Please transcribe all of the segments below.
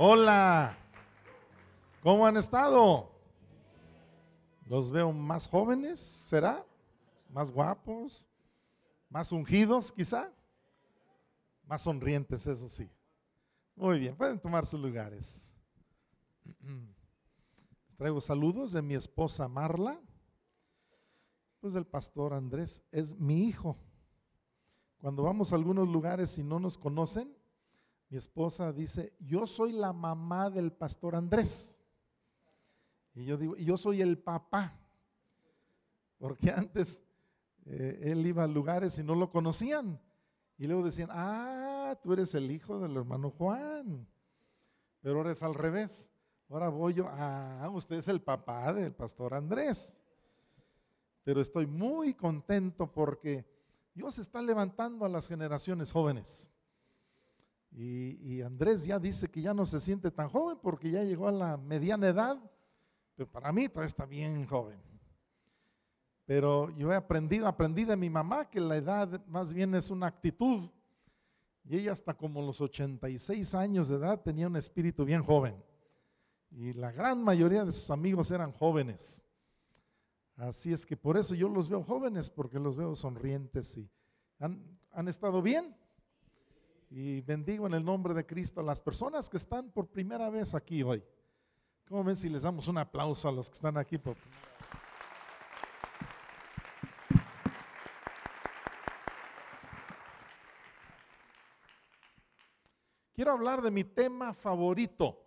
Hola, ¿cómo han estado? Los veo más jóvenes, ¿será? Más guapos, más ungidos quizá, más sonrientes, eso sí. Muy bien, pueden tomar sus lugares. Les traigo saludos de mi esposa Marla, pues del pastor Andrés, es mi hijo. Cuando vamos a algunos lugares y no nos conocen, mi esposa dice, yo soy la mamá del pastor Andrés. Y yo digo, yo soy el papá. Porque antes eh, él iba a lugares y no lo conocían. Y luego decían, ah, tú eres el hijo del hermano Juan. Pero ahora es al revés. Ahora voy yo, ah, usted es el papá del pastor Andrés. Pero estoy muy contento porque Dios está levantando a las generaciones jóvenes. Y, Andrés ya dice que ya no se siente tan joven porque ya llegó a la mediana edad, pero para mí todavía está bien joven. Pero yo he aprendido, aprendí de mi mamá que la edad más bien es una actitud. Y ella hasta como los 86 años de edad tenía un espíritu bien joven. Y la gran mayoría de sus amigos eran jóvenes. Así es que por eso yo los veo jóvenes, porque los veo sonrientes y han, estado bien. Y bendigo en el nombre de Cristo a las personas que están por primera vez aquí hoy. ¿Cómo ven si les damos un aplauso a los que están aquí por Quiero hablar de mi tema favorito,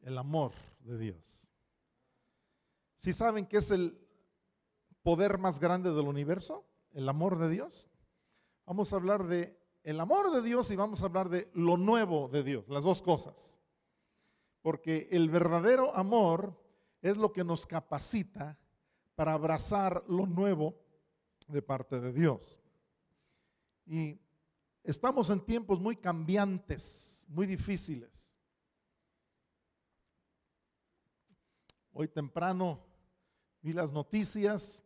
el amor de Dios. Si saben que es el poder más grande del universo, el amor de Dios. Vamos a hablar de el amor de Dios y vamos a hablar de lo nuevo de Dios, las dos cosas. Porque el verdadero amor es lo que nos capacita para abrazar lo nuevo de parte de Dios. Y estamos en tiempos muy cambiantes, muy difíciles. Hoy temprano vi las noticias,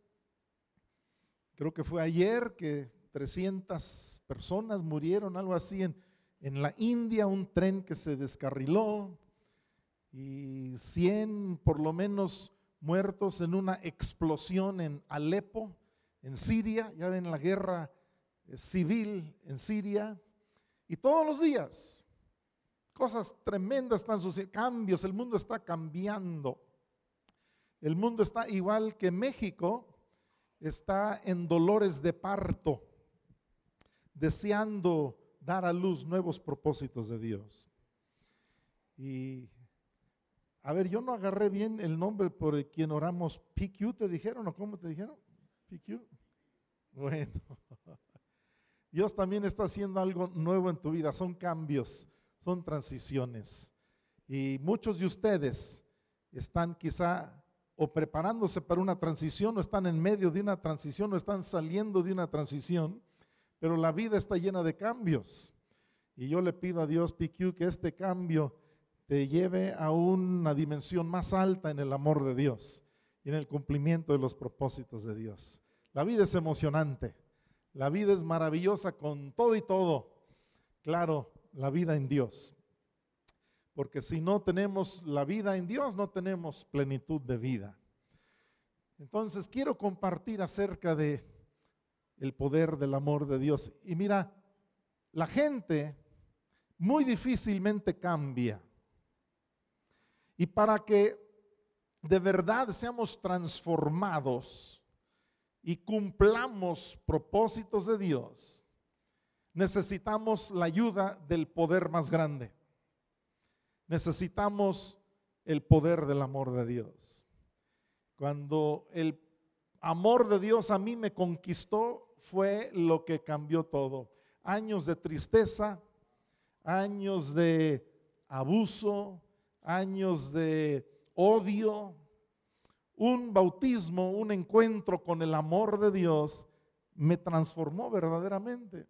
creo que fue ayer que 300 personas murieron, algo así, en, en la India, un tren que se descarriló y 100 por lo menos muertos en una explosión en Alepo, en Siria, ya ven la guerra eh, civil en Siria, y todos los días cosas tremendas están sucediendo, cambios, el mundo está cambiando. El mundo está igual que México, está en dolores de parto, deseando dar a luz nuevos propósitos de Dios. Y, a ver, yo no agarré bien el nombre por el quien oramos. PQ te dijeron o cómo te dijeron? PQ. Bueno, Dios también está haciendo algo nuevo en tu vida. Son cambios, son transiciones. Y muchos de ustedes están quizá o preparándose para una transición, o están en medio de una transición, o están saliendo de una transición, pero la vida está llena de cambios. Y yo le pido a Dios, PQ, que este cambio te lleve a una dimensión más alta en el amor de Dios y en el cumplimiento de los propósitos de Dios. La vida es emocionante, la vida es maravillosa con todo y todo. Claro, la vida en Dios. Porque si no tenemos la vida en Dios, no tenemos plenitud de vida. Entonces quiero compartir acerca de el poder del amor de Dios. Y mira, la gente muy difícilmente cambia. Y para que de verdad seamos transformados y cumplamos propósitos de Dios, necesitamos la ayuda del poder más grande necesitamos el poder del amor de Dios. Cuando el amor de Dios a mí me conquistó, fue lo que cambió todo. Años de tristeza, años de abuso, años de odio, un bautismo, un encuentro con el amor de Dios me transformó verdaderamente.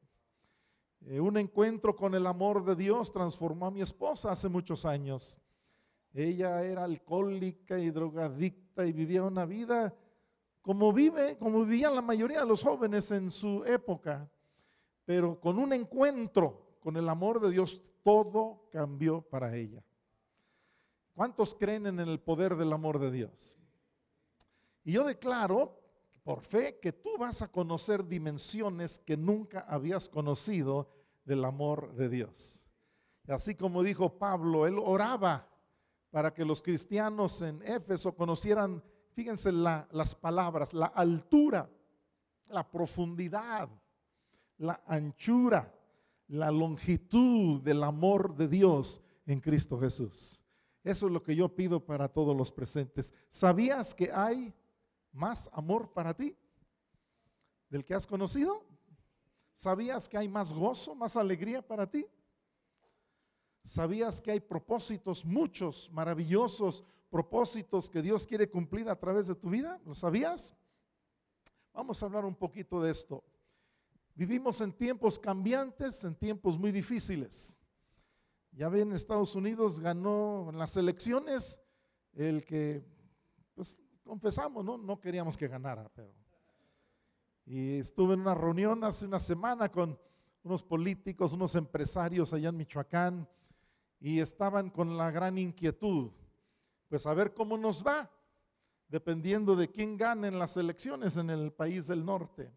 Eh, un encuentro con el amor de Dios transformó a mi esposa hace muchos años. Ella era alcohólica y drogadicta y vivía una vida como vive, vivían la mayoría de los jóvenes en su época. Pero con un encuentro con el amor de Dios todo cambió para ella. ¿Cuántos creen en el poder del amor de Dios? Y yo declaro por fe que tú vas a conocer dimensiones que nunca habías conocido del amor de Dios. Así como dijo Pablo, él oraba para que los cristianos en Éfeso conocieran, fíjense las palabras, la altura, la profundidad, la anchura, la longitud del amor de Dios en Cristo Jesús. Eso es lo que yo pido para todos los presentes. ¿Sabías que hay más amor para ti del que has conocido? ¿Sabías que hay más gozo, más alegría para ti? ¿Sabías que hay propósitos, muchos maravillosos propósitos que Dios quiere cumplir a través de tu vida? ¿Lo sabías? Vamos a hablar un poquito de esto. Vivimos en tiempos cambiantes, en tiempos muy difíciles. Ya ven, Estados Unidos ganó en las elecciones el que, pues confesamos, ¿no? No queríamos que ganara, pero. Y estuve en una reunión hace una semana con unos políticos, unos empresarios allá en Michoacán, y estaban con la gran inquietud, pues a ver cómo nos va, dependiendo de quién gane en las elecciones en el país del norte.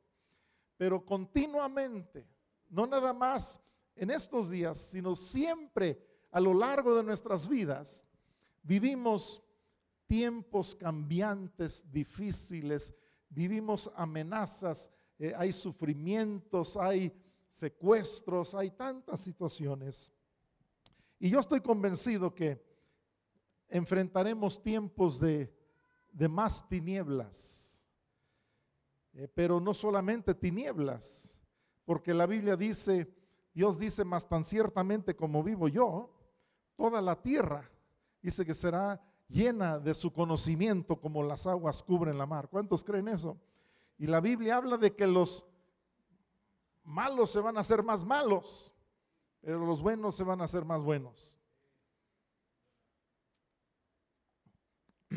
Pero continuamente, no nada más en estos días, sino siempre a lo largo de nuestras vidas, vivimos tiempos cambiantes, difíciles, vivimos amenazas, eh, hay sufrimientos, hay secuestros, hay tantas situaciones. Y yo estoy convencido que enfrentaremos tiempos de, más tinieblas, eh, pero no solamente tinieblas, porque la Biblia dice, Dios dice, más tan ciertamente como vivo yo, toda la tierra, dice que será llena de su conocimiento como las aguas cubren la mar. ¿Cuántos creen eso? Y la Biblia habla de que los malos se van a hacer más malos pero los buenos se van a hacer más buenos.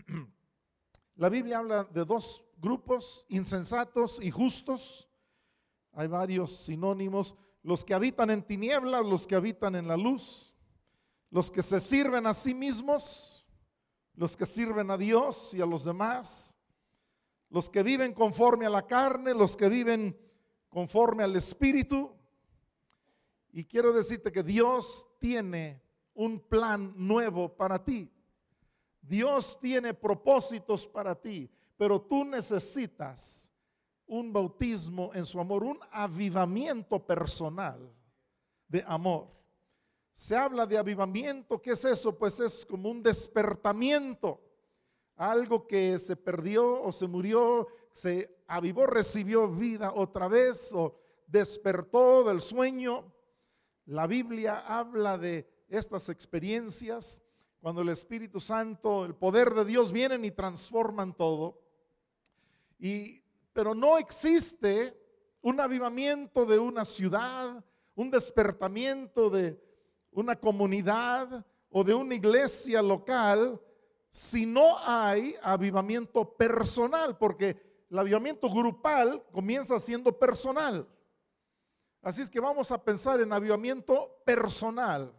La Biblia habla de dos grupos, insensatos y justos. Hay varios sinónimos. Los que habitan en tinieblas, los que habitan en la luz, los que se sirven a sí mismos, los que sirven a Dios y a los demás, los que viven conforme a la carne, los que viven conforme al Espíritu. Y quiero decirte que Dios tiene un plan nuevo para ti. Dios tiene propósitos para ti, pero tú necesitas un bautismo en su amor, un avivamiento personal de amor. Se habla de avivamiento, ¿qué es eso? Pues es como un despertamiento, algo que se perdió o se murió, se avivó, recibió vida otra vez o despertó del sueño. La Biblia habla de estas experiencias cuando el Espíritu Santo, el poder de Dios vienen y transforman todo. Y pero no existe un avivamiento de una ciudad, un despertamiento de una comunidad o de una iglesia local si no hay avivamiento personal, porque el avivamiento grupal comienza siendo personal. Así es que vamos a pensar en avivamiento personal,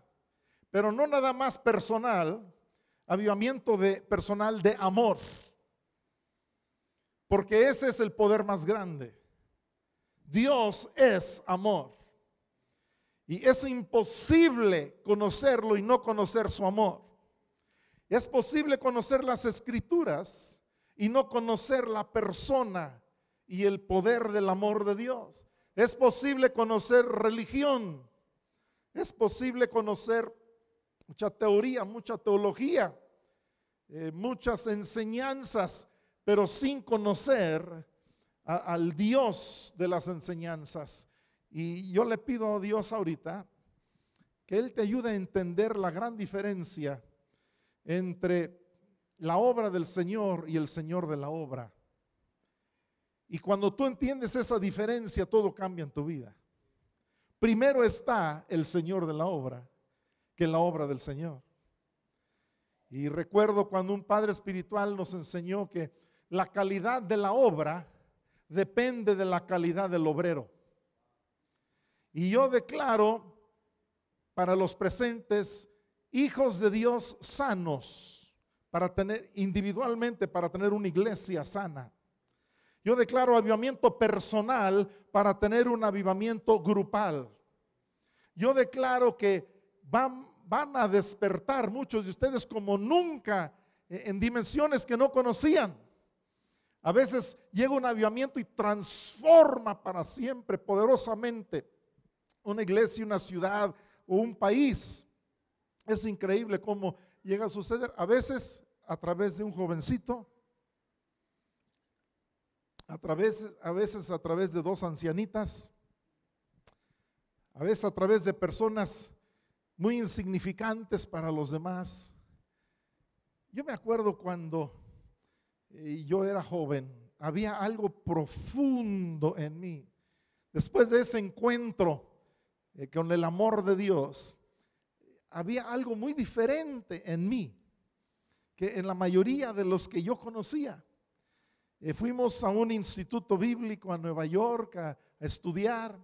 pero no nada más personal, avivamiento de personal de amor. Porque ese es el poder más grande. Dios es amor. Y es imposible conocerlo y no conocer su amor. Es posible conocer las escrituras y no conocer la persona y el poder del amor de Dios. Es posible conocer religión. Es posible conocer mucha teoría, mucha teología, eh, muchas enseñanzas, pero sin conocer al Dios de las enseñanzas. Y yo le pido a Dios ahorita que Él te ayude a entender la gran diferencia entre la obra del Señor y el Señor de la obra. Y cuando tú entiendes esa diferencia, todo cambia en tu vida. Primero está el Señor de la obra que la obra del Señor. Y recuerdo cuando un padre espiritual nos enseñó que la calidad de la obra depende de la calidad del obrero. Y yo declaro para los presentes, hijos de Dios sanos, para tener individualmente, para tener una iglesia sana. Yo declaro avivamiento personal para tener un avivamiento grupal. Yo declaro que van, van a despertar muchos de ustedes como nunca eh, en dimensiones que no conocían. A veces llega un avivamiento y transforma para siempre poderosamente una iglesia, una ciudad o un país. Es increíble cómo llega a suceder. A veces a través de un jovencito, a, través, a veces a través de dos ancianitas, a veces a través de personas muy insignificantes para los demás. Yo me acuerdo cuando eh, yo era joven, había algo profundo en mí. Después de ese encuentro eh, con el amor de Dios, había algo muy diferente en mí que en la mayoría de los que yo conocía. Eh, fuimos a un instituto bíblico a Nueva York a, estudiar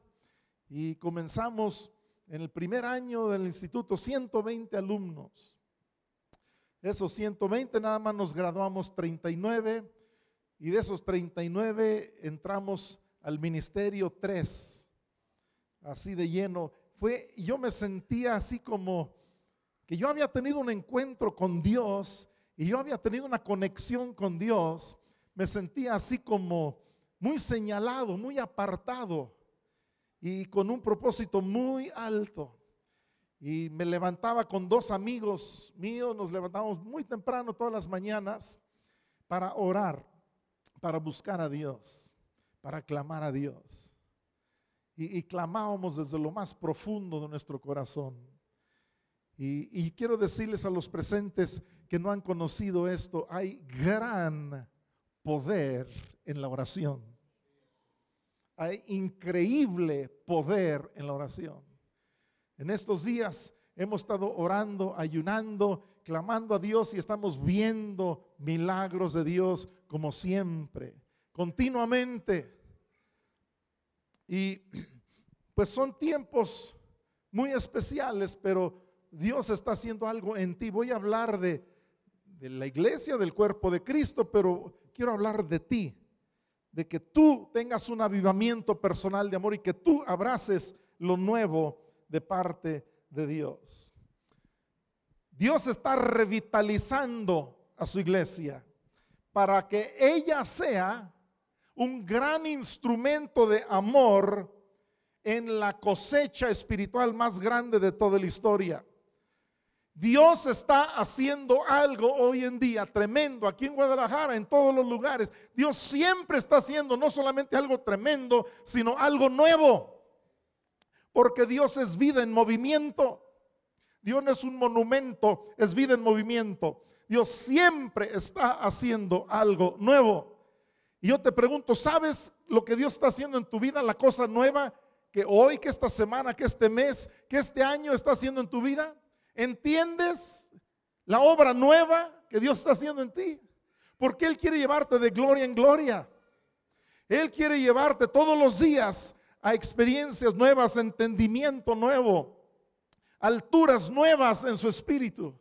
y comenzamos en el primer año del instituto 120 alumnos. Esos 120 nada más nos graduamos 39 y de esos 39 entramos al ministerio 3, así de lleno. Fue, yo me sentía así como que yo había tenido un encuentro con Dios y yo había tenido una conexión con Dios me sentía así como muy señalado, muy apartado y con un propósito muy alto. Y me levantaba con dos amigos míos, nos levantábamos muy temprano todas las mañanas para orar, para buscar a Dios, para clamar a Dios. Y, clamábamos desde lo más profundo de nuestro corazón. Y, y quiero decirles a los presentes que no han conocido esto, hay gran poder en la oración. Hay increíble poder en la oración. En estos días hemos estado orando, ayunando, clamando a Dios y estamos viendo milagros de Dios como siempre, continuamente. Y pues son tiempos muy especiales, pero Dios está haciendo algo en ti. Voy a hablar de, la iglesia, del cuerpo de Cristo, pero quiero hablar de ti, de que tú tengas un avivamiento personal de amor y que tú abraces lo nuevo de parte de Dios. Dios está revitalizando a su iglesia para que ella sea un gran instrumento de amor en la cosecha espiritual más grande de toda la historia. Dios está haciendo algo hoy en día tremendo aquí en Guadalajara, en todos los lugares. Dios siempre está haciendo no solamente algo tremendo, sino algo nuevo. Porque Dios es vida en movimiento. Dios no es un monumento, es vida en movimiento. Dios siempre está haciendo algo nuevo. Y yo te pregunto, ¿sabes lo que Dios está haciendo en tu vida? La cosa nueva que hoy, que esta semana, que este mes, que este año está haciendo en tu vida. ¿Entiendes la obra nueva que Dios está haciendo en ti? Porque Él quiere llevarte de gloria en gloria. Él quiere llevarte todos los días a experiencias nuevas, entendimiento nuevo, alturas nuevas en su espíritu.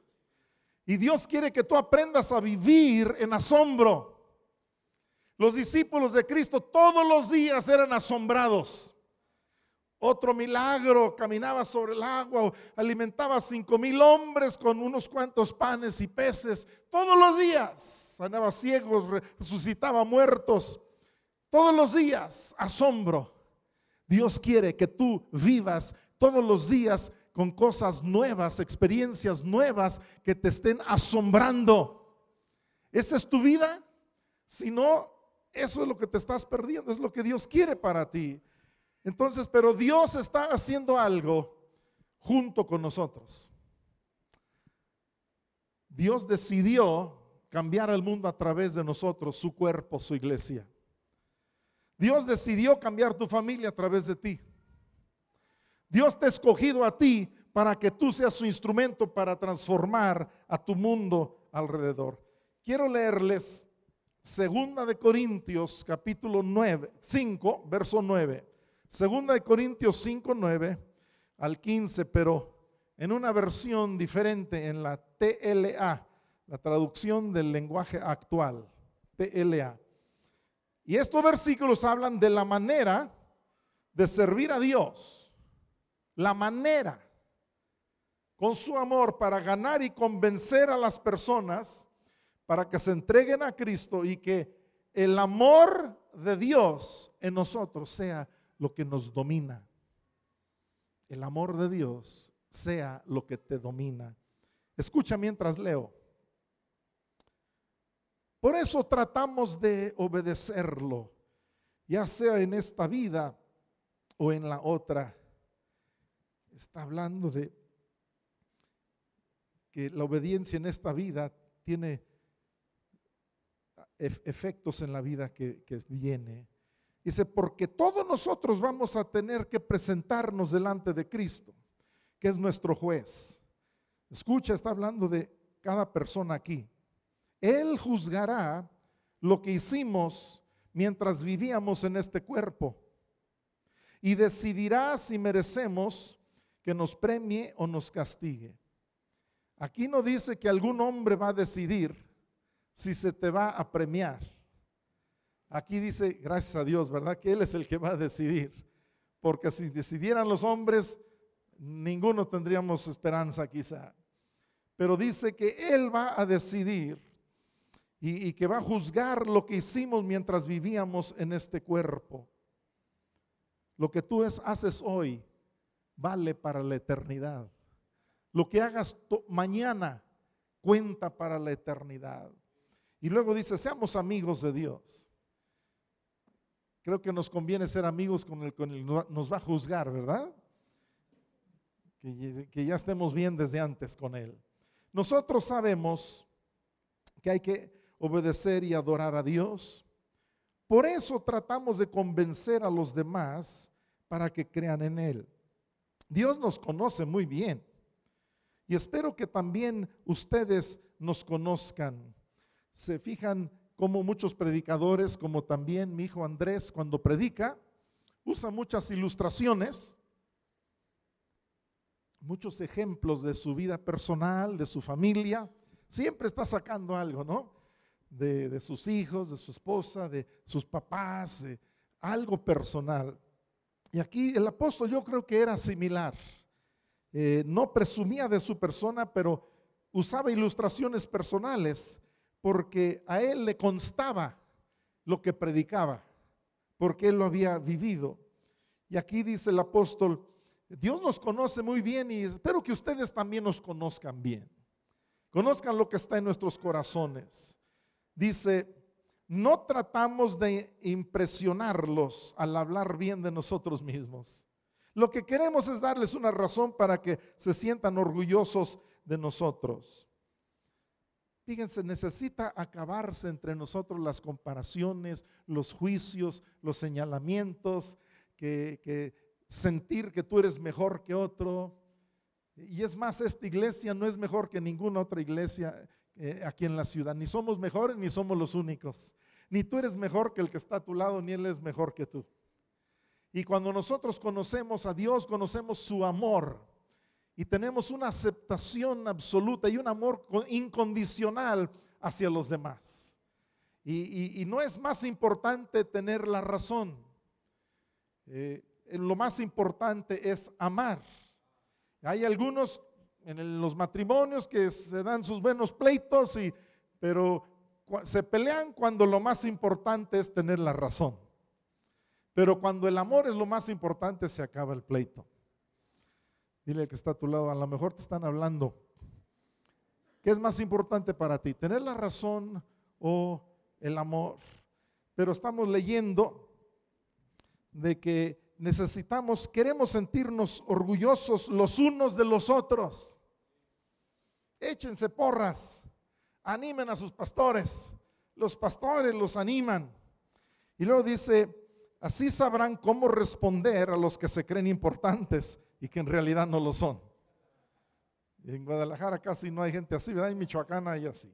Y Dios quiere que tú aprendas a vivir en asombro. Los discípulos de Cristo todos los días eran asombrados. Otro milagro, caminaba sobre el agua, alimentaba cinco mil hombres con unos cuantos panes y peces. Todos los días sanaba ciegos, resucitaba muertos. Todos los días, asombro. Dios quiere que tú vivas todos los días con cosas nuevas, experiencias nuevas que te estén asombrando. ¿Esa es tu vida? Si no, eso es lo que te estás perdiendo, es lo que Dios quiere para ti. Entonces, pero Dios está haciendo algo junto con nosotros. Dios decidió cambiar el mundo a través de nosotros, su cuerpo, su iglesia. Dios decidió cambiar tu familia a través de ti. Dios te ha escogido a ti para que tú seas su instrumento para transformar a tu mundo alrededor. Quiero leerles Segunda de Corintios capítulo 9, 5, verso 9. Segunda de Corintios 5, 9 al 15, pero en una versión diferente, en la TLA, la traducción del lenguaje actual, TLA. Y estos versículos hablan de la manera de servir a Dios, la manera con su amor para ganar y convencer a las personas para que se entreguen a Cristo y que el amor de Dios en nosotros sea lo que nos domina. El amor de Dios sea lo que te domina. Escucha mientras leo. Por eso tratamos de obedecerlo, ya sea en esta vida o en la otra. Está hablando de que la obediencia en esta vida tiene efectos en la vida que, que viene. Dice, porque todos nosotros vamos a tener que presentarnos delante de Cristo, que es nuestro juez. Escucha, está hablando de cada persona aquí. Él juzgará lo que hicimos mientras vivíamos en este cuerpo y decidirá si merecemos que nos premie o nos castigue. Aquí no dice que algún hombre va a decidir si se te va a premiar. Aquí dice, gracias a Dios, ¿verdad? Que Él es el que va a decidir. Porque si decidieran los hombres, ninguno tendríamos esperanza quizá. Pero dice que Él va a decidir y, que va a juzgar lo que hicimos mientras vivíamos en este cuerpo. Lo que tú es, haces hoy vale para la eternidad. Lo que hagas mañana cuenta para la eternidad. Y luego dice, seamos amigos de Dios. Creo que nos conviene ser amigos con el que nos va a juzgar, ¿verdad? Que, que ya estemos bien desde antes con Él. Nosotros sabemos que hay que obedecer y adorar a Dios. Por eso tratamos de convencer a los demás para que crean en Él. Dios nos conoce muy bien. Y espero que también ustedes nos conozcan se fijan como muchos predicadores, como también mi hijo Andrés cuando predica, usa muchas ilustraciones, muchos ejemplos de su vida personal, de su familia. Siempre está sacando algo, ¿no? De, sus hijos, de su esposa, de sus papás, de algo personal. Y aquí el apóstol yo creo que era similar. Eh, no presumía de su persona, pero usaba ilustraciones personales porque a él le constaba lo que predicaba, porque él lo había vivido. Y aquí dice el apóstol, Dios nos conoce muy bien y espero que ustedes también nos conozcan bien. Conozcan lo que está en nuestros corazones. Dice, no tratamos de impresionarlos al hablar bien de nosotros mismos. Lo que queremos es darles una razón para que se sientan orgullosos de nosotros. Fíjense, necesita acabarse entre nosotros las comparaciones, los juicios, los señalamientos, que, sentir que tú eres mejor que otro. Y es más, esta iglesia no es mejor que ninguna otra iglesia eh, aquí en la ciudad. Ni somos mejores ni somos los únicos. Ni tú eres mejor que el que está a tu lado, ni él es mejor que tú. Y cuando nosotros conocemos a Dios, conocemos su amor y tenemos una aceptación absoluta y un amor incondicional hacia los demás. Y, no es más importante tener la razón. Eh, lo más importante es amar. Hay algunos en los matrimonios que se dan sus buenos pleitos, y, pero se pelean cuando lo más importante es tener la razón. Pero cuando el amor es lo más importante, se acaba el pleito. Dile al que está a tu lado, a lo mejor te están hablando. ¿Qué es más importante para ti? ¿Tener la razón o el amor? Pero estamos leyendo de que necesitamos, queremos sentirnos orgullosos los unos de los otros. Échense porras, animen a sus pastores. Los pastores los animan. Y luego dice, así sabrán cómo responder a los que se creen importantes y que en realidad no lo son. En Guadalajara casi no hay gente así, ¿verdad? En Michoacán hay así.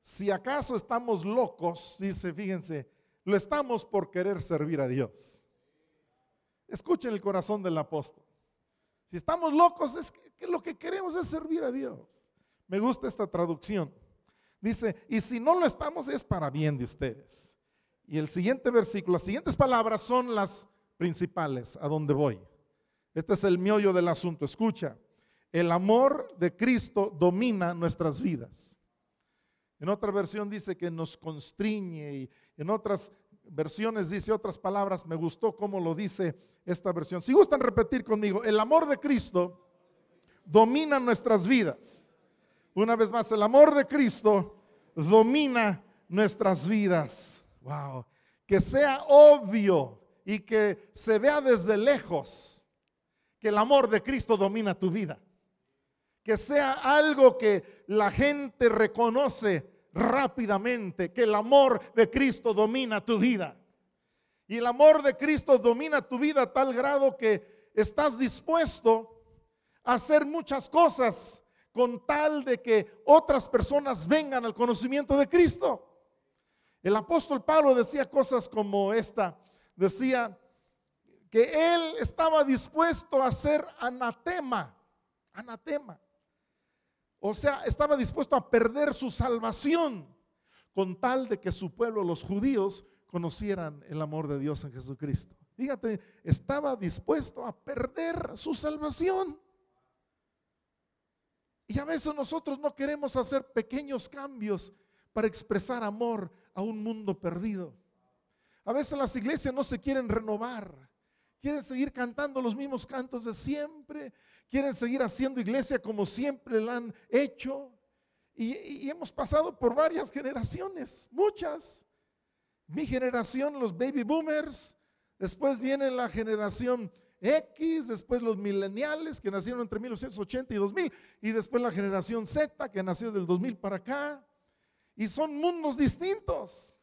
Si acaso estamos locos, dice, fíjense, lo estamos por querer servir a Dios. Escuchen el corazón del apóstol. Si estamos locos, es que, lo que queremos es servir a Dios. Me gusta esta traducción. Dice, y si no lo estamos es para bien de ustedes. Y el siguiente versículo, las siguientes palabras son las principales, a donde voy. Este es el miollo del asunto. Escucha, el amor de Cristo domina nuestras vidas. En otra versión dice que nos constriñe y en otras versiones dice otras palabras. Me gustó cómo lo dice esta versión. Si gustan repetir conmigo, el amor de Cristo domina nuestras vidas. Una vez más, el amor de Cristo domina nuestras vidas. Wow. Que sea obvio y que se vea desde lejos que el amor de Cristo domina tu vida que sea algo que la gente reconoce rápidamente, que el amor de Cristo domina tu vida. Y el amor de Cristo domina tu vida a tal grado que estás dispuesto a hacer muchas cosas con tal de que otras personas vengan al conocimiento de Cristo. El apóstol Pablo decía cosas como esta, decía que él estaba dispuesto a ser anatema, anatema. O sea, estaba dispuesto a perder su salvación con tal de que su pueblo, los judíos, conocieran el amor de Dios en Jesucristo. Fíjate, estaba dispuesto a perder su salvación. Y a veces nosotros no queremos hacer pequeños cambios para expresar amor a un mundo perdido. A veces las iglesias no se quieren renovar quieren seguir cantando los mismos cantos de siempre, quieren seguir haciendo iglesia como siempre la han hecho. Y, hemos pasado por varias generaciones, muchas. Mi generación, los baby boomers, después viene la generación X, después los millennials que nacieron entre 1980 y 2000, y después la generación Z que nació del 2000 para acá. Y son mundos distintos.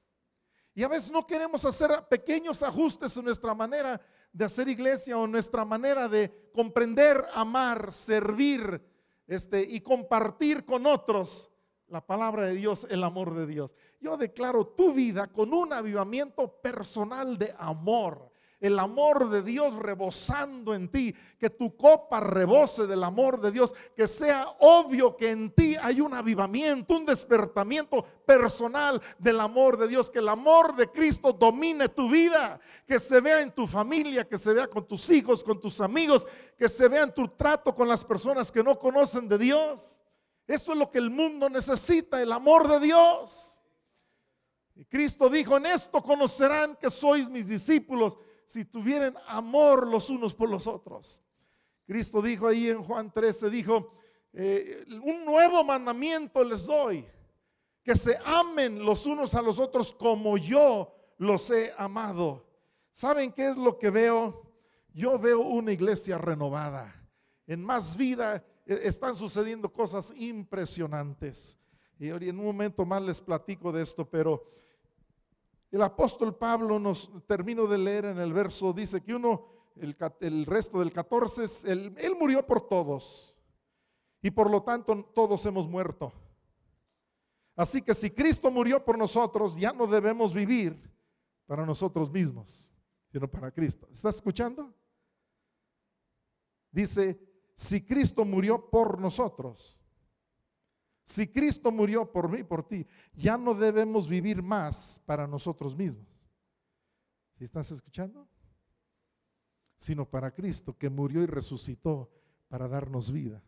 Y a veces no queremos hacer pequeños ajustes en nuestra manera de hacer iglesia o nuestra manera de comprender, amar, servir este, y compartir con otros la palabra de Dios, el amor de Dios. Yo declaro tu vida con un avivamiento personal de amor el amor de Dios rebosando en ti, que tu copa rebose del amor de Dios, que sea obvio que en ti hay un avivamiento, un despertamiento personal del amor de Dios, que el amor de Cristo domine tu vida, que se vea en tu familia, que se vea con tus hijos, con tus amigos, que se vea en tu trato con las personas que no conocen de Dios. Eso es lo que el mundo necesita, el amor de Dios. Y Cristo dijo, en esto conocerán que sois mis discípulos si tuvieran amor los unos por los otros. Cristo dijo ahí en Juan 13, dijo, eh, un nuevo mandamiento les doy, que se amen los unos a los otros como yo los he amado. ¿Saben qué es lo que veo? Yo veo una iglesia renovada. En más vida eh, están sucediendo cosas impresionantes. Y en un momento más les platico de esto, pero el apóstol Pablo nos termino de leer en el verso, dice que uno, el, resto del 14, él, él murió por todos y por lo tanto todos hemos muerto. Así que si Cristo murió por nosotros, ya no debemos vivir para nosotros mismos, sino para Cristo. ¿Estás escuchando? Dice, si Cristo murió por nosotros, si Cristo murió por mí, por ti, ya no debemos vivir más para nosotros mismos. ¿Sí estás escuchando? Sino para Cristo que murió y resucitó para darnos vida.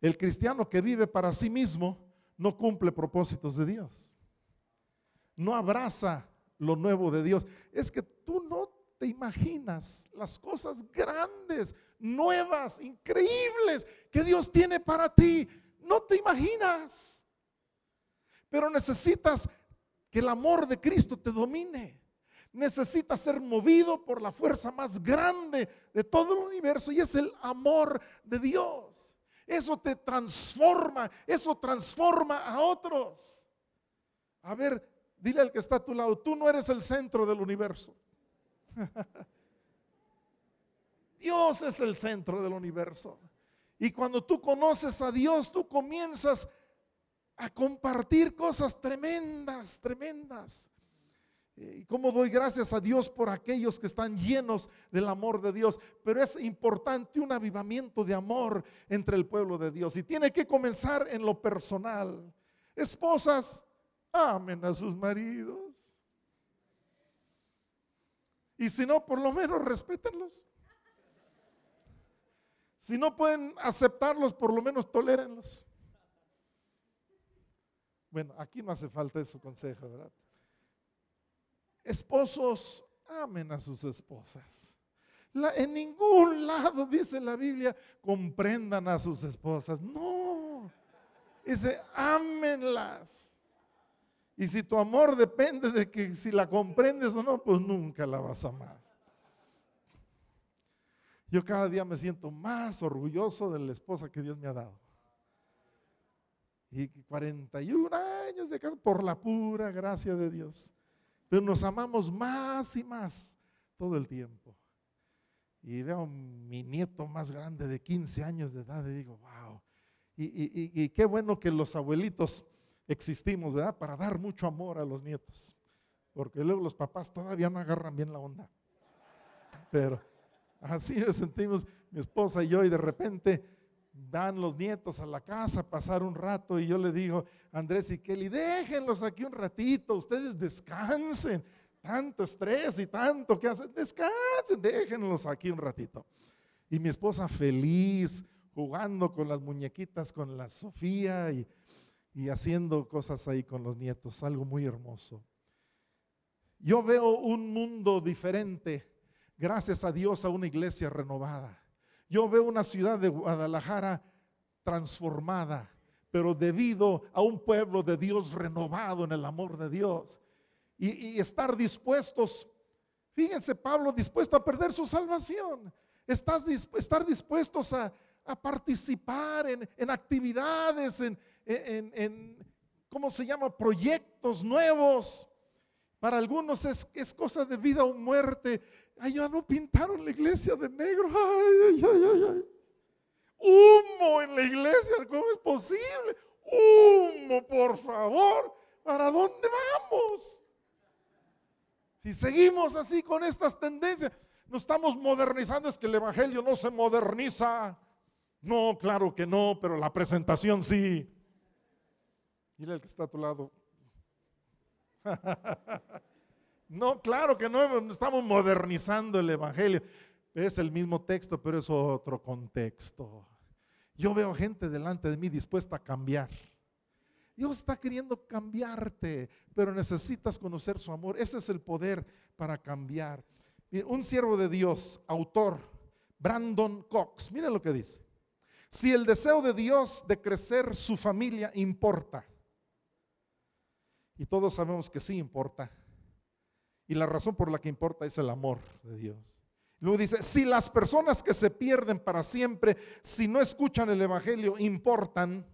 El cristiano que vive para sí mismo no cumple propósitos de Dios. No abraza lo nuevo de Dios. Es que tú no te imaginas las cosas grandes, nuevas, increíbles que Dios tiene para ti. No te imaginas. Pero necesitas que el amor de Cristo te domine. Necesitas ser movido por la fuerza más grande de todo el universo y es el amor de Dios. Eso te transforma, eso transforma a otros. A ver, dile al que está a tu lado, tú no eres el centro del universo. Dios es el centro del universo. Y cuando tú conoces a Dios, tú comienzas a compartir cosas tremendas, tremendas. Eh, ¿Cómo doy gracias a Dios por aquellos que están llenos del amor de Dios? Pero es importante un avivamiento de amor entre el pueblo de Dios y tiene que comenzar en lo personal. Esposas, amen a sus maridos. Y si no, por lo menos respétenlos. Si no pueden aceptarlos, por lo menos tolérenlos. Bueno, aquí no hace falta ese consejo, ¿verdad? Esposos, amen a sus esposas. en ningún lado dice la Biblia, comprendan a sus esposas. No, dice, ámenlas. Y si tu amor depende de que si la comprendes o no, pues nunca la vas a amar. Yo cada día me siento más orgulloso de la esposa que Dios me ha dado. Y 41 años de casa por la pura gracia de Dios. Pero nos amamos más y más todo el tiempo. Y veo mi nieto más grande de 15 años de edad y digo, wow. Y, y qué bueno que los abuelitos existimos, ¿verdad? Para dar mucho amor a los nietos. Porque luego los papás todavía no agarran bien la onda. Pero Así nos sentimos mi esposa y yo y de repente van los nietos a la casa a pasar un rato y yo le digo, Andrés y Kelly, déjenlos aquí un ratito, ustedes descansen, tanto estrés y tanto que hacen, descansen, déjenlos aquí un ratito. Y mi esposa feliz, jugando con las muñequitas, con la Sofía y, y haciendo cosas ahí con los nietos, algo muy hermoso. Yo veo un mundo diferente gracias a Dios, a una iglesia renovada. Yo veo una ciudad de Guadalajara transformada, pero debido a un pueblo de Dios renovado en el amor de Dios. Y, estar dispuestos, fíjense Pablo, dispuesto a perder su salvación. Estás, estar dispuestos a, participar en, actividades, en, en, ¿cómo se llama? Proyectos nuevos. Para algunos es, es cosa de vida o muerte. Ay, ya no pintaron la iglesia de negro. Ay, ay, ay, ay. Humo en la iglesia, ¿cómo es posible? Humo, por favor. ¿Para dónde vamos? Si seguimos así con estas tendencias, nos estamos modernizando, es que el Evangelio no se moderniza. No, claro que no, pero la presentación sí. Mira el que está a tu lado. No, claro que no estamos modernizando el Evangelio. Es el mismo texto, pero es otro contexto. Yo veo gente delante de mí dispuesta a cambiar. Dios está queriendo cambiarte, pero necesitas conocer su amor. Ese es el poder para cambiar. Un siervo de Dios, autor, Brandon Cox, miren lo que dice. Si el deseo de Dios de crecer su familia importa, y todos sabemos que sí importa, y la razón por la que importa es el amor de Dios. Luego dice, si las personas que se pierden para siempre, si no escuchan el Evangelio, importan,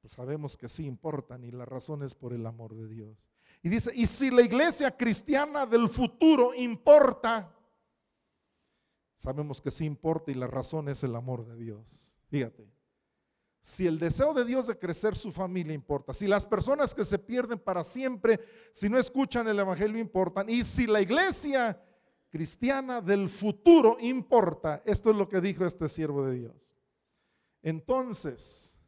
pues sabemos que sí importan y la razón es por el amor de Dios. Y dice, y si la iglesia cristiana del futuro importa, sabemos que sí importa y la razón es el amor de Dios. Fíjate. Si el deseo de Dios de crecer su familia importa, si las personas que se pierden para siempre, si no escuchan el Evangelio importan, y si la iglesia cristiana del futuro importa, esto es lo que dijo este siervo de Dios. Entonces,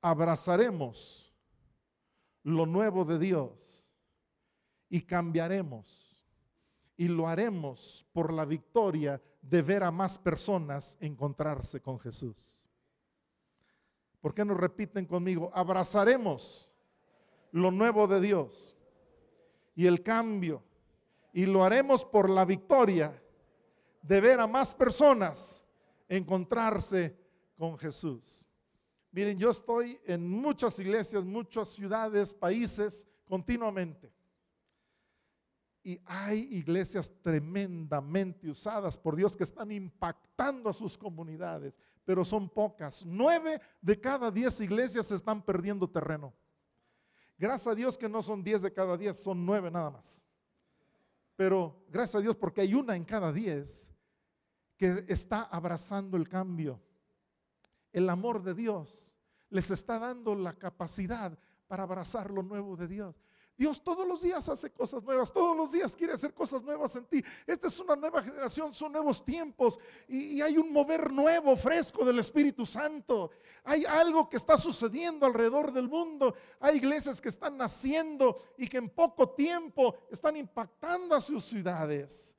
abrazaremos lo nuevo de Dios y cambiaremos y lo haremos por la victoria de ver a más personas encontrarse con Jesús. ¿Por qué no repiten conmigo? Abrazaremos lo nuevo de Dios y el cambio y lo haremos por la victoria de ver a más personas encontrarse con Jesús. Miren, yo estoy en muchas iglesias, muchas ciudades, países continuamente. Y hay iglesias tremendamente usadas por Dios que están impactando a sus comunidades, pero son pocas. Nueve de cada diez iglesias están perdiendo terreno. Gracias a Dios que no son diez de cada diez, son nueve nada más. Pero gracias a Dios porque hay una en cada diez que está abrazando el cambio. El amor de Dios les está dando la capacidad para abrazar lo nuevo de Dios. Dios todos los días hace cosas nuevas, todos los días quiere hacer cosas nuevas en ti. Esta es una nueva generación, son nuevos tiempos y, hay un mover nuevo, fresco del Espíritu Santo. Hay algo que está sucediendo alrededor del mundo. Hay iglesias que están naciendo y que en poco tiempo están impactando a sus ciudades.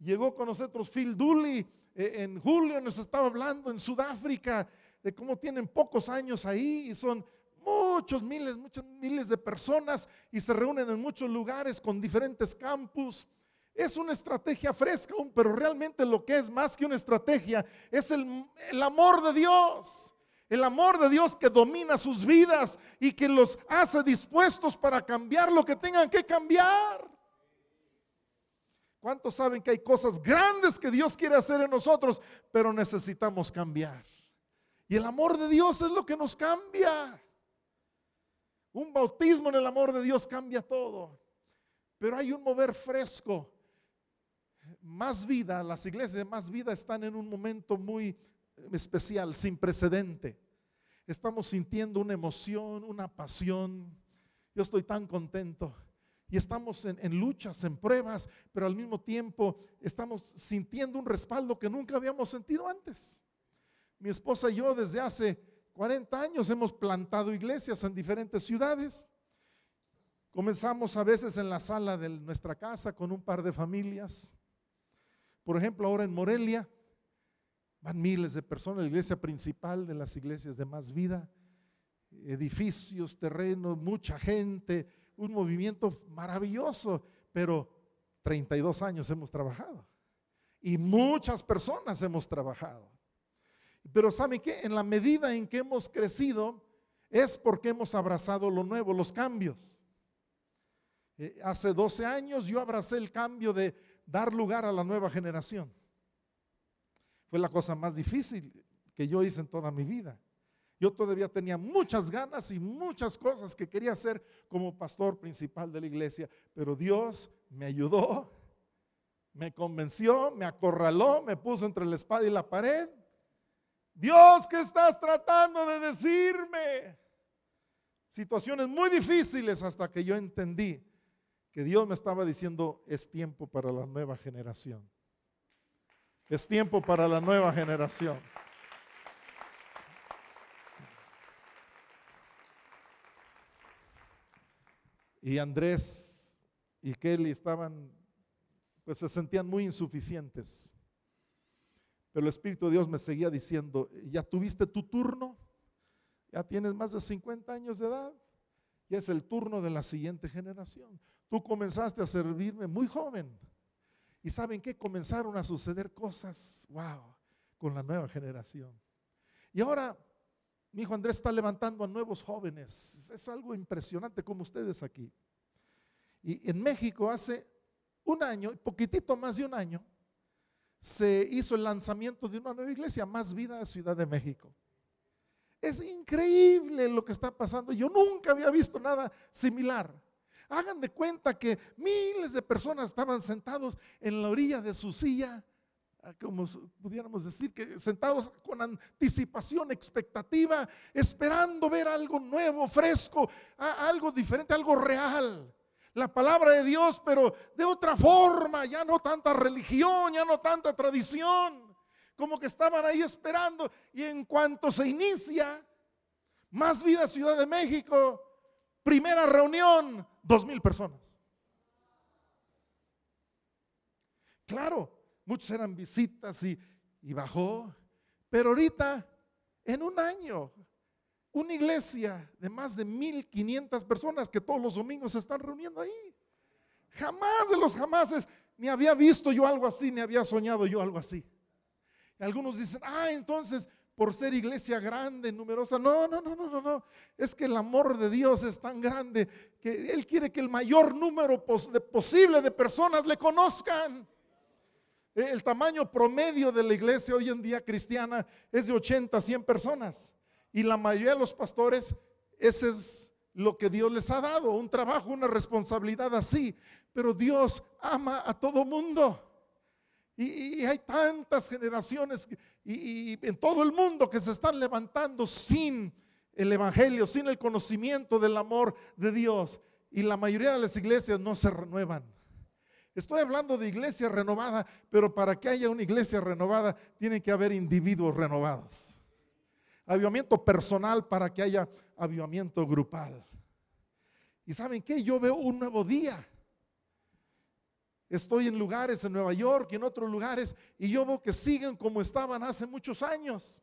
Llegó con nosotros Phil Dooley eh, en julio, nos estaba hablando en Sudáfrica de cómo tienen pocos años ahí y son muchos miles, muchos miles de personas y se reúnen en muchos lugares con diferentes campus. Es una estrategia fresca, pero realmente lo que es más que una estrategia es el, el amor de Dios. El amor de Dios que domina sus vidas y que los hace dispuestos para cambiar lo que tengan que cambiar. ¿Cuántos saben que hay cosas grandes que Dios quiere hacer en nosotros, pero necesitamos cambiar? Y el amor de Dios es lo que nos cambia. Un bautismo en el amor de Dios cambia todo. Pero hay un mover fresco. Más vida, las iglesias de más vida están en un momento muy especial, sin precedente. Estamos sintiendo una emoción, una pasión. Yo estoy tan contento. Y estamos en, en, luchas, en pruebas, pero al mismo tiempo estamos sintiendo un respaldo que nunca habíamos sentido antes. Mi esposa y yo desde hace 40 años hemos plantado iglesias en diferentes ciudades. Comenzamos a veces en la sala de nuestra casa con un par de familias. Por ejemplo, ahora en Morelia van miles de personas, la iglesia principal de las iglesias de más vida, edificios, terrenos, mucha gente, un movimiento maravilloso, pero 32 años hemos trabajado y muchas personas hemos trabajado. Pero ¿sabe qué? En la medida en que hemos crecido es porque hemos abrazado lo nuevo, los cambios. Eh, hace 12 años yo abracé el cambio de dar lugar a la nueva generación. Fue la cosa más difícil que yo hice en toda mi vida. Yo todavía tenía muchas ganas y muchas cosas que quería hacer como pastor principal de la iglesia, pero Dios me ayudó, me convenció, me acorraló, me puso entre la espada y la pared Dios, ¿qué estás tratando de decirme? Situaciones muy difíciles hasta que yo entendí que Dios me estaba diciendo, es tiempo para la nueva generación. Es tiempo para la nueva generación. Y Andrés y Kelly estaban, pues se sentían muy insuficientes. Pero el Espíritu de Dios me seguía diciendo, ya tuviste tu turno, ya tienes más de 50 años de edad, y es el turno de la siguiente generación. Tú comenzaste a servirme muy joven. Y saben que comenzaron a suceder cosas, wow, con la nueva generación. Y ahora mi hijo Andrés está levantando a nuevos jóvenes. Es algo impresionante como ustedes aquí. Y en México hace un año, poquitito más de un año, se hizo el lanzamiento de una nueva iglesia, Más Vida Ciudad de México. Es increíble lo que está pasando. Yo nunca había visto nada similar. Hagan de cuenta que miles de personas estaban sentados en la orilla de su silla, ah, como pudiéramos decir, que sentados con anticipación, expectativa, esperando ver algo nuevo, fresco, algo diferente, algo real la palabra de Dios, pero de otra forma, ya no tanta religión, ya no tanta tradición, como que estaban ahí esperando y en cuanto se inicia, más vida Ciudad de México, primera reunión, dos mil personas. Claro, muchos eran visitas y, y bajó, pero ahorita, en un año, una iglesia de más de 1500 personas que todos los domingos se están reuniendo ahí. Jamás de los jamases ni había visto yo algo así, ni había soñado yo algo así. Algunos dicen, ah, entonces por ser iglesia grande, numerosa. No, no, no, no, no, no. Es que el amor de Dios es tan grande que Él quiere que el mayor número posible de personas le conozcan. El tamaño promedio de la iglesia hoy en día cristiana es de 80 a 100 personas. Y la mayoría de los pastores, ese es lo que Dios les ha dado, un trabajo, una responsabilidad así. Pero Dios ama a todo mundo. Y, hay tantas generaciones y, en todo el mundo que se están levantando sin el Evangelio, sin el conocimiento del amor de Dios. y la mayoría de las iglesias no se renuevan. Estoy hablando de iglesia renovada, pero para que haya una iglesia renovada tiene que haber individuos renovados. Avivamiento personal para que haya avivamiento grupal. ¿Y saben qué? Yo veo un nuevo día. Estoy en lugares en Nueva York y en otros lugares y yo veo que siguen como estaban hace muchos años.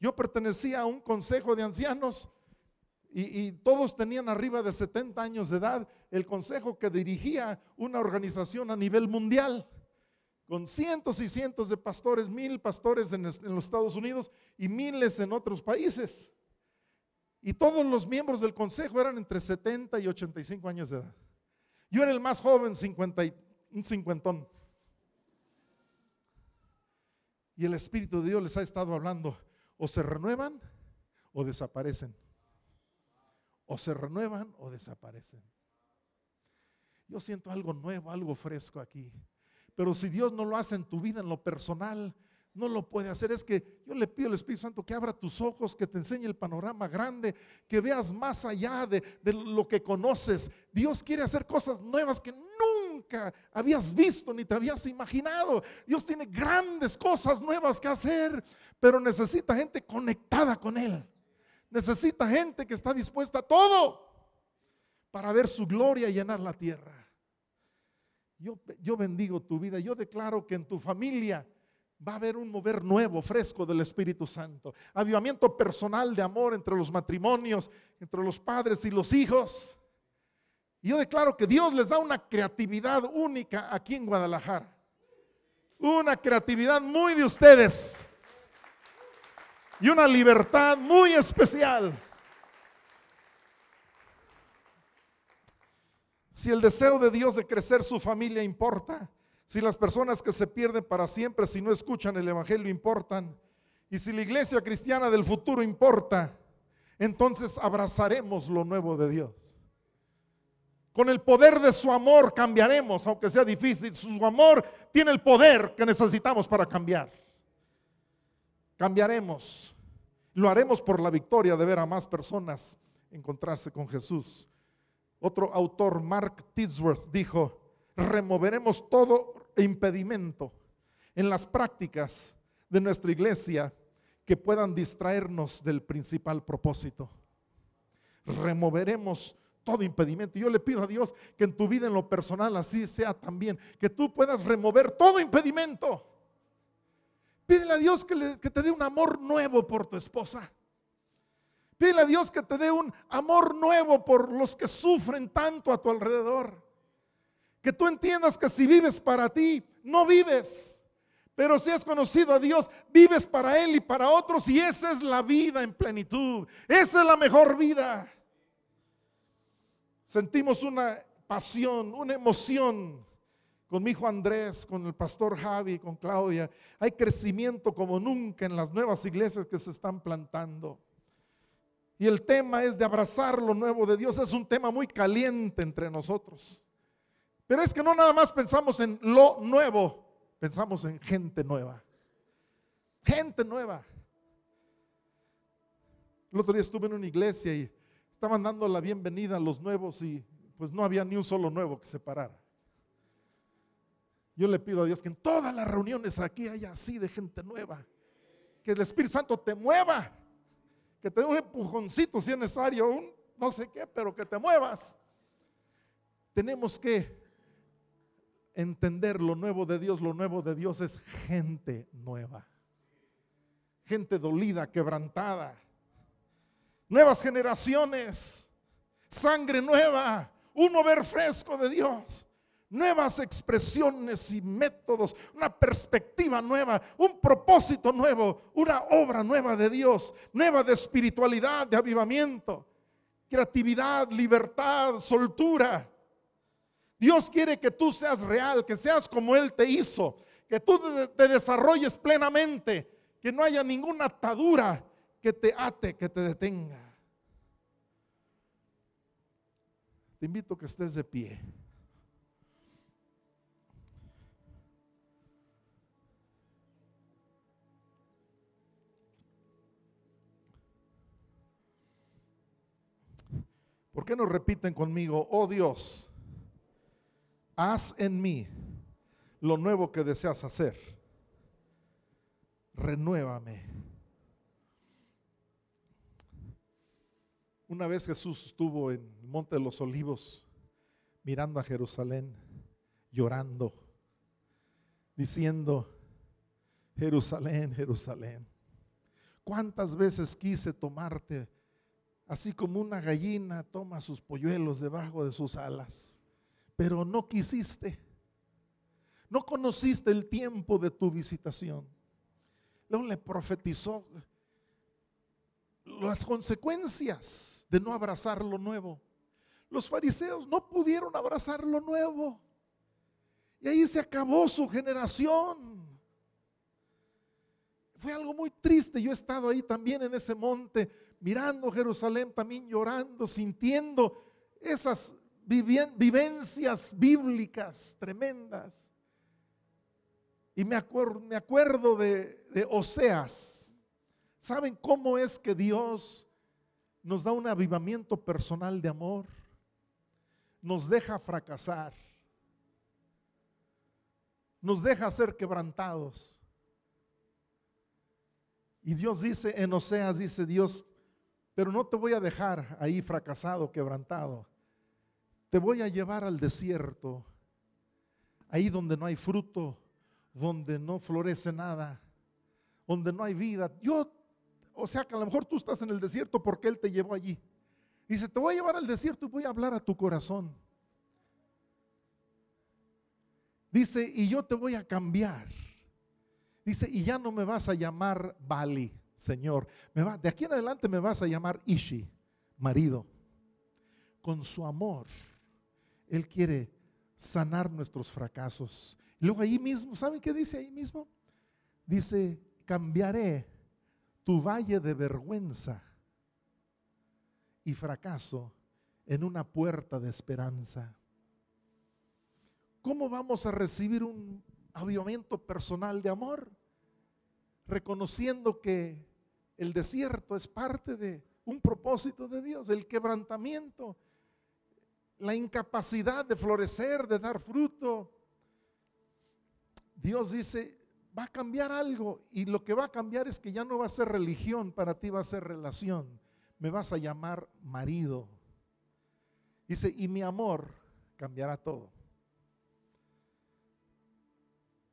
Yo pertenecía a un consejo de ancianos y, todos tenían arriba de 70 años de edad. El consejo que dirigía una organización a nivel mundial con cientos y cientos de pastores, mil pastores en, los Estados Unidos y miles en otros países. Y todos los miembros del consejo eran entre 70 y 85 años de edad. Yo era el más joven, 50 un cincuentón. Y el Espíritu de Dios les ha estado hablando, o se renuevan o desaparecen. O se renuevan o desaparecen. Yo siento algo nuevo, algo fresco aquí. Pero si Dios no lo hace en tu vida, en lo personal, no lo puede hacer. Es que yo le pido al Espíritu Santo que abra tus ojos, que te enseñe el panorama grande, que veas más allá de, lo que conoces. Dios quiere hacer cosas nuevas que nunca habías visto ni te habías imaginado. Dios tiene grandes cosas nuevas que hacer, pero necesita gente conectada con Él. Necesita gente que está dispuesta a todo para ver su gloria y llenar la tierra. Yo, bendigo tu vida. Yo declaro que en tu familia va a haber un mover nuevo, fresco del Espíritu Santo. Avivamiento personal de amor entre los matrimonios, entre los padres y los hijos. Yo declaro que Dios les da una creatividad única aquí en Guadalajara. Una creatividad muy de ustedes. Y una libertad muy especial. Si el deseo de Dios de crecer su familia importa, si las personas que se pierden para siempre, si no escuchan el Evangelio, importan, y si la iglesia cristiana del futuro importa, entonces abrazaremos lo nuevo de Dios. Con el poder de su amor cambiaremos, aunque sea difícil. Su amor tiene el poder que necesitamos para cambiar. Cambiaremos. Lo haremos por la victoria de ver a más personas encontrarse con Jesús. Otro autor, Mark Tidsworth, dijo, removeremos todo impedimento en las prácticas de nuestra iglesia que puedan distraernos del principal propósito. Removeremos todo impedimento. Yo le pido a Dios que en tu vida en lo personal así sea también, que tú puedas remover todo impedimento. Pídele a Dios que, que te dé un amor nuevo por tu esposa. Pídele a Dios que te dé un amor nuevo por los que sufren tanto a tu alrededor. Que tú entiendas que si vives para ti, no vives. Pero si has conocido a Dios, vives para Él y para otros. Y esa es la vida en plenitud. Esa es la mejor vida. Sentimos una pasión, una emoción con mi hijo Andrés, con el pastor Javi, con Claudia. Hay crecimiento como nunca en las nuevas iglesias que se están plantando. Y el tema es de abrazar lo nuevo de Dios. Es un tema muy caliente entre nosotros. Pero es que no nada más pensamos en lo nuevo, pensamos en gente nueva. Gente nueva. El otro día estuve en una iglesia y estaban dando la bienvenida a los nuevos y pues no había ni un solo nuevo que se parara. Yo le pido a Dios que en todas las reuniones aquí haya así de gente nueva. Que el Espíritu Santo te mueva. Que te dé un empujoncito si es necesario, un no sé qué, pero que te muevas. Tenemos que entender lo nuevo de Dios, lo nuevo de Dios es gente nueva. Gente dolida, quebrantada. Nuevas generaciones, sangre nueva, un mover fresco de Dios. Nuevas expresiones y métodos, una perspectiva nueva, un propósito nuevo, una obra nueva de Dios, nueva de espiritualidad, de avivamiento, creatividad, libertad, soltura Dios quiere que tú seas real, que seas como Él te hizo, que tú te desarrolles plenamente, que no haya ninguna atadura que te ate, que te detenga. Te invito a que estés de pie. ¿Por qué no repiten conmigo, oh Dios, haz en mí lo nuevo que deseas hacer? Renuévame. Una vez Jesús estuvo en el Monte de los Olivos mirando a Jerusalén, llorando, diciendo, Jerusalén, Jerusalén, ¿cuántas veces quise tomarte? Así como una gallina toma sus polluelos debajo de sus alas, pero no quisiste. No conociste el tiempo de tu visitación. Luego le profetizó las consecuencias de no abrazar lo nuevo. Los fariseos no pudieron abrazar lo nuevo. Y ahí se acabó su generación. Fue algo muy triste. Yo he estado ahí también en ese monte, mirando Jerusalén, también llorando, sintiendo esas vivencias bíblicas tremendas. Y me acuerdo, me acuerdo de, de Oseas. ¿Saben cómo es que Dios nos da un avivamiento personal de amor? Nos deja fracasar. Nos deja ser quebrantados. Y Dios dice en Oseas, dice Dios, pero no te voy a dejar ahí fracasado, quebrantado. Te voy a llevar al desierto, ahí donde no hay fruto, donde no florece nada, donde no hay vida. Yo, o sea que a lo mejor tú estás en el desierto porque Él te llevó allí. Dice, te voy a llevar al desierto y voy a hablar a tu corazón. Dice, y yo te voy a cambiar. Dice, y ya no me vas a llamar Bali, Señor. Me va, de aquí en adelante me vas a llamar Ishi, marido. Con su amor, Él quiere sanar nuestros fracasos. Y luego ahí mismo, ¿saben qué dice ahí mismo? Dice, cambiaré tu valle de vergüenza y fracaso en una puerta de esperanza. ¿Cómo vamos a recibir un avivamiento personal de amor? Reconociendo que el desierto es parte de un propósito de Dios, el quebrantamiento, la incapacidad de florecer, de dar fruto. Dios dice, va a cambiar algo y lo que va a cambiar es que ya no va a ser religión, para ti va a ser relación. Me vas a llamar marido. Dice, y mi amor cambiará todo.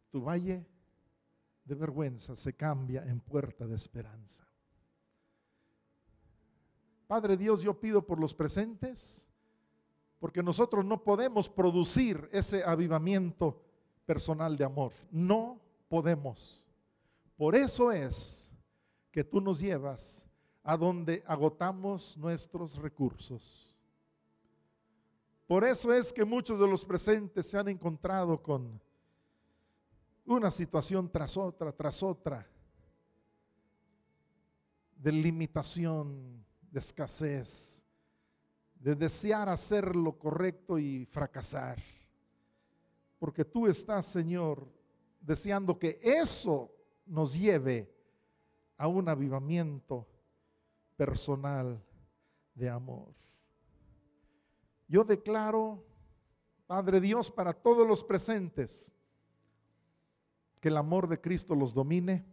Tu valle de vergüenza se cambia en puerta de esperanza. Padre Dios, yo pido por los presentes, porque nosotros no podemos producir ese avivamiento personal de amor. No podemos. Por eso es que tú nos llevas a donde agotamos nuestros recursos. Por eso es que muchos de los presentes se han encontrado con una situación tras otra, tras otra, de limitación, de escasez, de desear hacer lo correcto y fracasar. Porque tú estás, Señor, deseando que eso nos lleve a un avivamiento personal de amor. Yo declaro, Padre Dios, para todos los presentes, que el amor de Cristo los domine,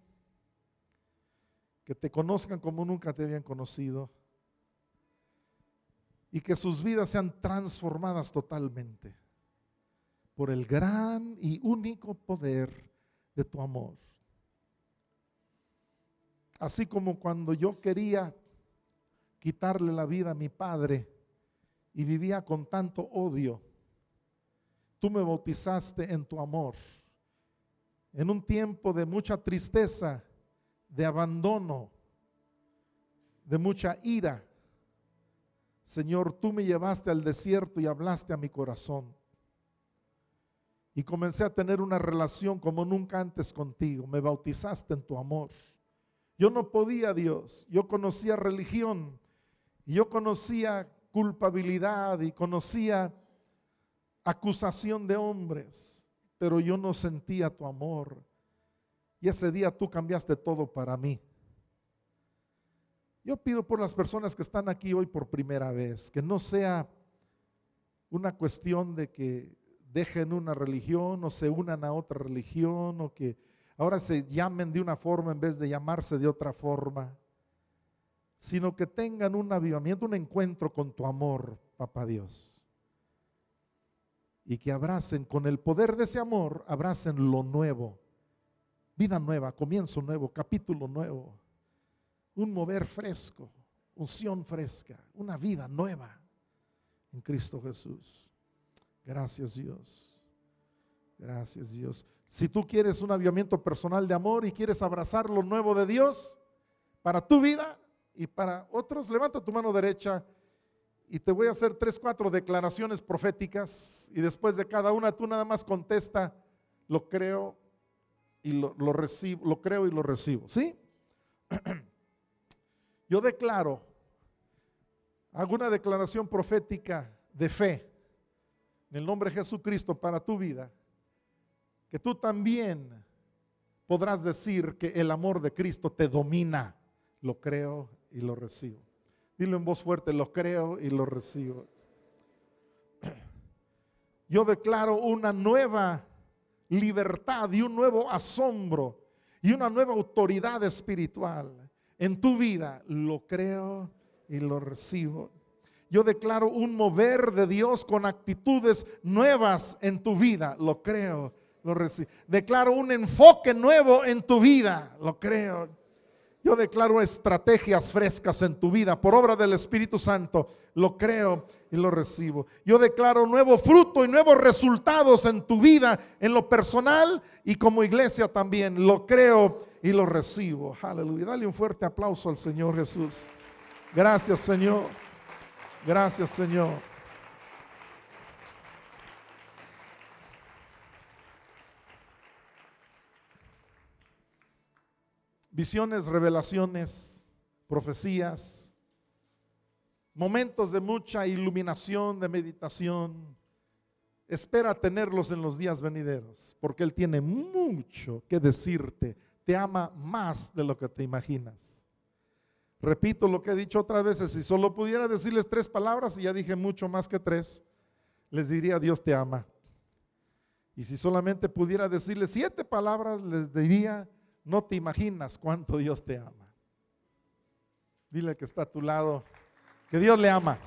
que te conozcan como nunca te habían conocido y que sus vidas sean transformadas totalmente por el gran y único poder de tu amor. Así como cuando yo quería quitarle la vida a mi padre y vivía con tanto odio, tú me bautizaste en tu amor en un tiempo de mucha tristeza, de abandono, de mucha ira. Señor, tú me llevaste al desierto y hablaste a mi corazón. Y comencé a tener una relación como nunca antes contigo. Me bautizaste en tu amor. Yo no podía, Dios. Yo conocía religión. Y yo conocía culpabilidad y conocía acusación de hombres pero yo no sentía tu amor. Y ese día tú cambiaste todo para mí. Yo pido por las personas que están aquí hoy por primera vez, que no sea una cuestión de que dejen una religión o se unan a otra religión o que ahora se llamen de una forma en vez de llamarse de otra forma, sino que tengan un avivamiento, un encuentro con tu amor, papá Dios. Y que abracen con el poder de ese amor, abracen lo nuevo, vida nueva, comienzo nuevo, capítulo nuevo un mover fresco, unción fresca, una vida nueva en Cristo Jesús. Gracias Dios. Gracias Dios. Si tú quieres un avivamiento personal de amor y quieres abrazar lo nuevo de Dios para tu vida y para otros, levanta tu mano derecha y te voy a hacer tres, cuatro declaraciones proféticas y después de cada una tú nada más contesta, lo creo y lo, lo recibo, lo creo y lo recibo. ¿Sí? Yo declaro, hago una declaración profética de fe en el nombre de Jesucristo para tu vida, que tú también podrás decir que el amor de Cristo te domina. Lo creo y lo recibo. Dilo en voz fuerte, lo creo y lo recibo. Yo declaro una nueva libertad y un nuevo asombro y una nueva autoridad espiritual en tu vida, lo creo y lo recibo. Yo declaro un mover de Dios con actitudes nuevas en tu vida, lo creo, lo recibo. Declaro un enfoque nuevo en tu vida, lo creo. Yo declaro estrategias frescas en tu vida por obra del Espíritu Santo, lo creo y lo recibo. Yo declaro nuevo fruto y nuevos resultados en tu vida, en lo personal y como iglesia también, lo creo y lo recibo. Aleluya. Dale un fuerte aplauso al Señor Jesús. Gracias Señor. Gracias Señor. Visiones, revelaciones, profecías, momentos de mucha iluminación, de meditación. Espera tenerlos en los días venideros, porque Él tiene mucho que decirte te ama más de lo que te imaginas. Repito lo que he dicho otras veces, si solo pudiera decirles tres palabras, y ya dije mucho más que tres, les diría Dios te ama. Y si solamente pudiera decirles siete palabras, les diría, no te imaginas cuánto Dios te ama. Dile que está a tu lado, que Dios le ama.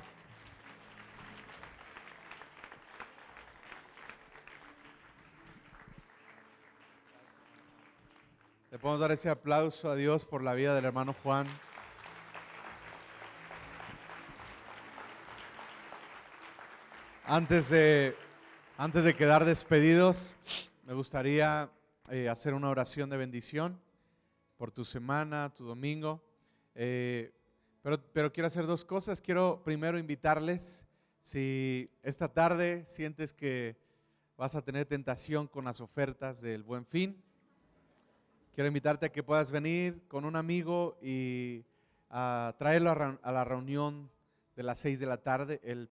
Le podemos dar ese aplauso a Dios por la vida del hermano Juan. Antes de, antes de quedar despedidos, me gustaría eh, hacer una oración de bendición por tu semana, tu domingo. Eh, pero, pero quiero hacer dos cosas. Quiero primero invitarles, si esta tarde sientes que vas a tener tentación con las ofertas del buen fin, Quiero invitarte a que puedas venir con un amigo y traerlo a, la reunión de las 6 de la tarde. El